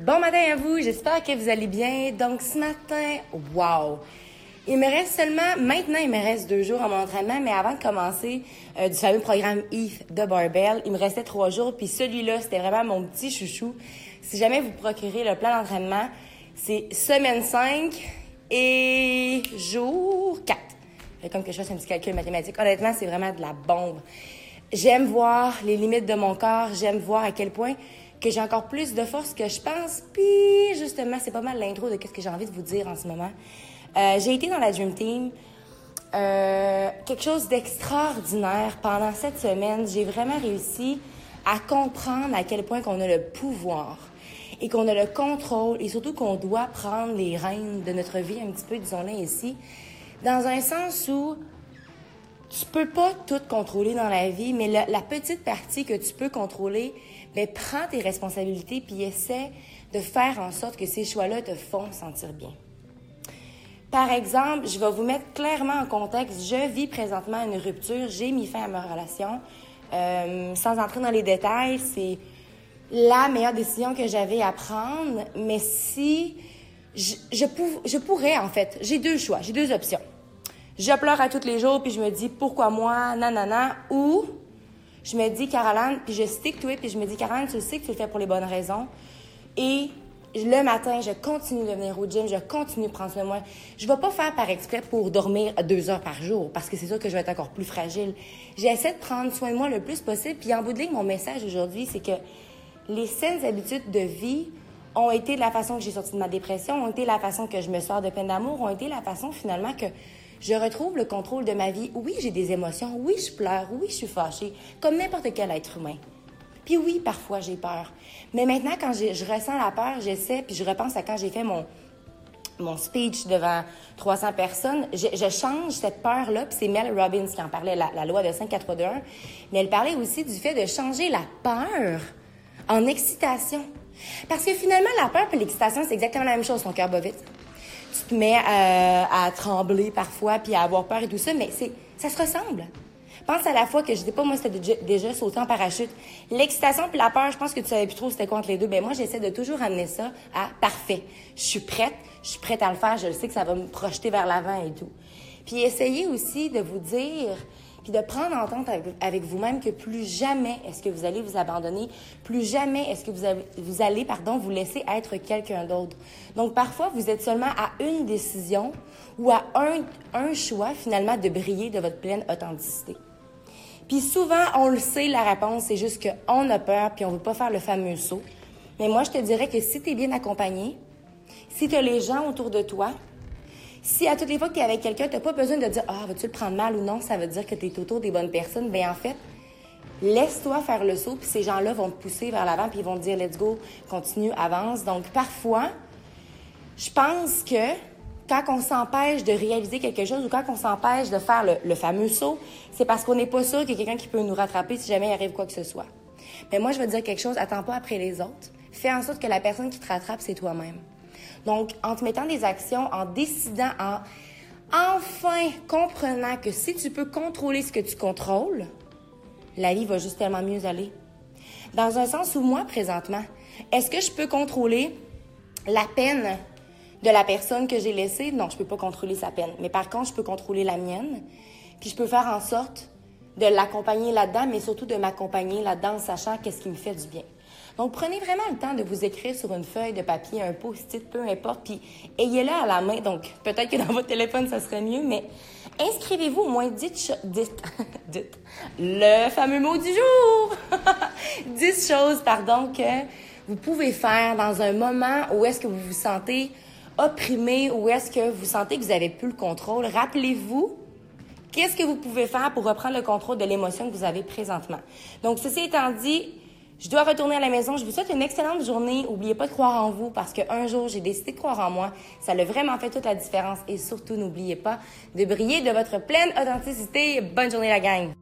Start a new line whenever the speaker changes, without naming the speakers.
Bon matin à vous, j'espère que vous allez bien. Donc ce matin, wow! Il me reste seulement, maintenant il me reste deux jours à mon entraînement, mais avant de commencer euh, du fameux programme ETH de Barbell, il me restait trois jours, puis celui-là, c'était vraiment mon petit chouchou. Si jamais vous procurez le plan d'entraînement, c'est semaine 5 et jour 4. Comme que je fasse un petit calcul mathématique. Honnêtement, c'est vraiment de la bombe. J'aime voir les limites de mon corps, j'aime voir à quel point que j'ai encore plus de force que je pense. Puis, justement, c'est pas mal l'intro de ce que j'ai envie de vous dire en ce moment. Euh, j'ai été dans la Dream Team. Euh, quelque chose d'extraordinaire. Pendant cette semaine, j'ai vraiment réussi à comprendre à quel point qu'on a le pouvoir et qu'on a le contrôle et surtout qu'on doit prendre les rênes de notre vie un petit peu, disons-le ici, dans un sens où tu peux pas tout contrôler dans la vie, mais la, petite partie que tu peux contrôler, mais prends tes responsabilités puis essaie de faire en sorte que ces choix-là te font sentir bien. Par exemple, je vais vous mettre clairement en contexte. Je vis présentement une rupture. J'ai mis fin à ma relation. Euh, sans entrer dans les détails, c'est la meilleure décision que j'avais à prendre. Mais si je, je pourrais, en fait, j'ai deux choix, j'ai deux options. Je pleure à tous les jours, puis je me dis pourquoi moi, nanana, ou je me dis, Caroline, puis je stick to it, puis je me dis, Caroline, tu sais que tu le fais pour les bonnes raisons. Et le matin, je continue de venir au gym, je continue de prendre soin de moi. Je ne vais pas faire par exprès pour dormir deux heures par jour, parce que c'est sûr que je vais être encore plus fragile. J'essaie de prendre soin de moi le plus possible. Puis en bout de ligne, mon message aujourd'hui, c'est que les saines habitudes de vie ont été la façon que j'ai sorti de ma dépression, ont été la façon que je me sors de peine d'amour, ont été la façon finalement que je retrouve le contrôle de ma vie. Oui, j'ai des émotions. Oui, je pleure. Oui, je suis fâchée. Comme n'importe quel être humain. Puis oui, parfois, j'ai peur. Mais maintenant, quand je, ressens la peur, j'essaie, puis je repense à quand j'ai fait mon, mon speech devant 300 personnes, je, change cette peur-là, puis c'est Mel Robbins qui en parlait, la, loi de 5 4 2 1, mais elle parlait aussi du fait de changer la peur en excitation. Parce que finalement, la peur et l'excitation, c'est exactement la même chose, son cœur bat vite tu mets à, à, trembler parfois, puis à avoir peur et tout ça, mais ça se ressemble. Pense à la fois que je dis pas, moi, c'était déjà, déjà en parachute. L'excitation puis la peur, je pense que tu savais plus trop c'était quoi entre les deux. Ben moi, j'essaie de toujours amener ça à parfait. Je suis prête, je suis prête à le faire, je le sais que ça va me projeter vers l'avant et tout. Puis essayez aussi de vous dire, de prendre entente avec, vous-même que plus jamais est-ce que vous allez vous abandonner, plus jamais est-ce que vous, vous allez pardon, vous laisser être quelqu'un d'autre. Donc parfois, vous êtes seulement à une décision ou à un, un choix finalement de briller de votre pleine authenticité. Puis souvent, on le sait, la réponse, c'est juste qu'on a peur puis on veut pas faire le fameux saut. Mais moi, je te dirais que si tu es bien accompagné, si tu as les gens autour de toi, si à toutes les fois que tu es avec quelqu'un, tu pas besoin de dire Ah, vas-tu le prendre mal ou non, ça veut dire que tu es autour des bonnes personnes. Bien, en fait, laisse-toi faire le saut, puis ces gens-là vont te pousser vers l'avant, puis ils vont te dire Let's go, continue, avance. Donc, parfois, je pense que quand on s'empêche de réaliser quelque chose ou quand on s'empêche de faire le, fameux saut, c'est parce qu'on n'est pas sûr qu'il y a quelqu'un qui peut nous rattraper si jamais il arrive quoi que ce soit. Mais moi, je veux dire quelque chose, attends pas après les autres. Fais en sorte que la personne qui te rattrape, c'est toi-même. Donc, en te mettant des actions, en décidant, en enfin comprenant que si tu peux contrôler ce que tu contrôles, la vie va juste tellement mieux aller. Dans un sens où moi, présentement, est-ce que je peux contrôler la peine de la personne que j'ai laissée? Non, je peux pas contrôler sa peine. Mais par contre, je peux contrôler la mienne. Puis je peux faire en sorte de l'accompagner là-dedans, mais surtout de m'accompagner là-dedans en sachant qu'est-ce qui me fait du bien. Donc, prenez vraiment le temps de vous écrire sur une feuille de papier, un post-it, peu importe, puis ayez-le à la main. Donc, peut-être que dans votre téléphone, ça serait mieux, mais inscrivez-vous au moins, dites, dites, dites le fameux mot du jour. 10 choses, pardon, que vous pouvez faire dans un moment où est-ce que vous vous sentez opprimé, où est-ce que vous sentez que vous avez plus le contrôle. Rappelez-vous Qu'est-ce que vous pouvez faire pour reprendre le contrôle de l'émotion que vous avez présentement? Donc, ceci étant dit, je dois retourner à la maison. Je vous souhaite une excellente journée. N'oubliez pas de croire en vous parce qu'un jour, j'ai décidé de croire en moi. Ça a vraiment fait toute la différence. Et surtout, n'oubliez pas de briller de votre pleine authenticité. Bonne journée, la gang!